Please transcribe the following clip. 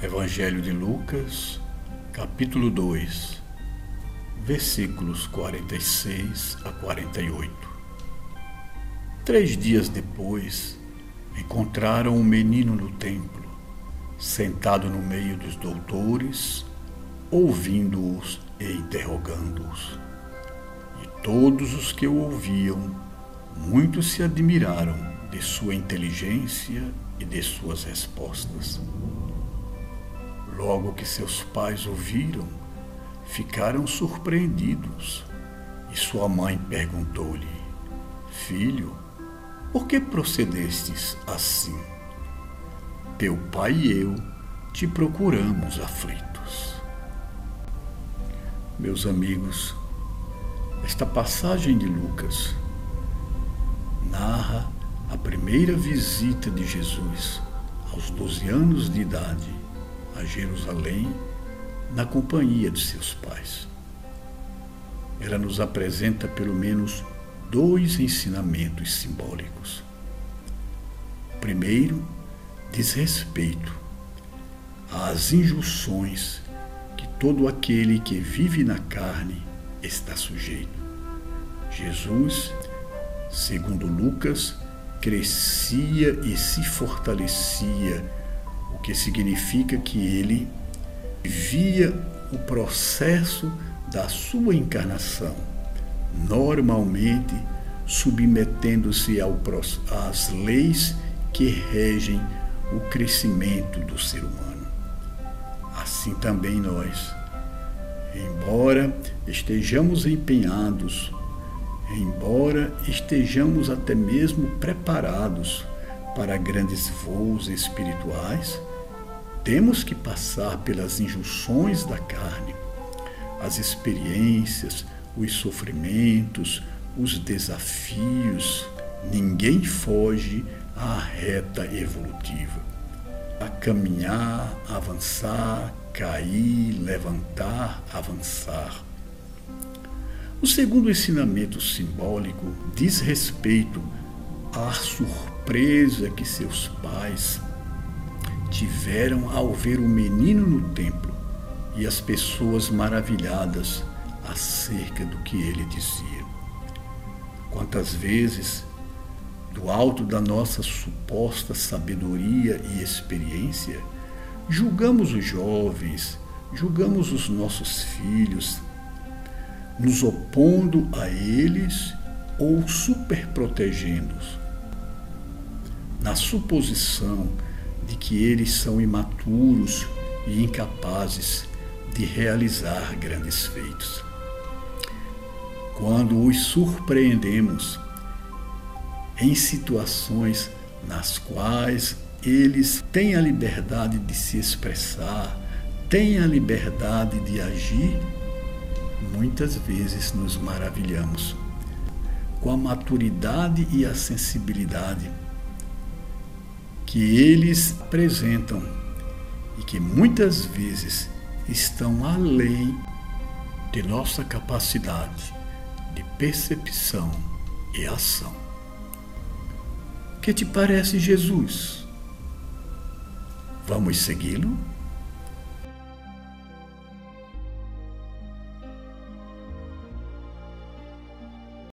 Evangelho de Lucas, capítulo 2, versículos 46 a 48. Três dias depois, encontraram um menino no templo, sentado no meio dos doutores, ouvindo-os e interrogando-os. E todos os que o ouviam, muitos se admiraram de sua inteligência e de suas respostas. Logo que seus pais ouviram, ficaram surpreendidos. E sua mãe perguntou-lhe: Filho, por que procedestes assim? Teu pai e eu te procuramos aflitos. Meus amigos, esta passagem de Lucas narra a primeira visita de Jesus aos 12 anos de idade a Jerusalém na companhia de seus pais. Ela nos apresenta pelo menos dois ensinamentos simbólicos. Primeiro, diz respeito às injunções que todo aquele que vive na carne está sujeito. Jesus, segundo Lucas, crescia e se fortalecia o que significa que ele via o processo da sua encarnação, normalmente submetendo-se às leis que regem o crescimento do ser humano. Assim também nós, embora estejamos empenhados, embora estejamos até mesmo preparados para grandes voos espirituais, temos que passar pelas injunções da carne, as experiências, os sofrimentos, os desafios. Ninguém foge à reta evolutiva. A caminhar, avançar, cair, levantar, avançar. O segundo ensinamento simbólico diz respeito à surpresa que seus pais tiveram ao ver o menino no templo e as pessoas maravilhadas acerca do que ele dizia. Quantas vezes, do alto da nossa suposta sabedoria e experiência, julgamos os jovens, julgamos os nossos filhos, nos opondo a eles ou superprotegendo-os, na suposição de que eles são imaturos e incapazes de realizar grandes feitos. Quando os surpreendemos em situações nas quais eles têm a liberdade de se expressar, têm a liberdade de agir, muitas vezes nos maravilhamos com a maturidade e a sensibilidade que eles apresentam e que muitas vezes estão além de nossa capacidade de percepção e ação. Que te parece Jesus? Vamos segui-lo?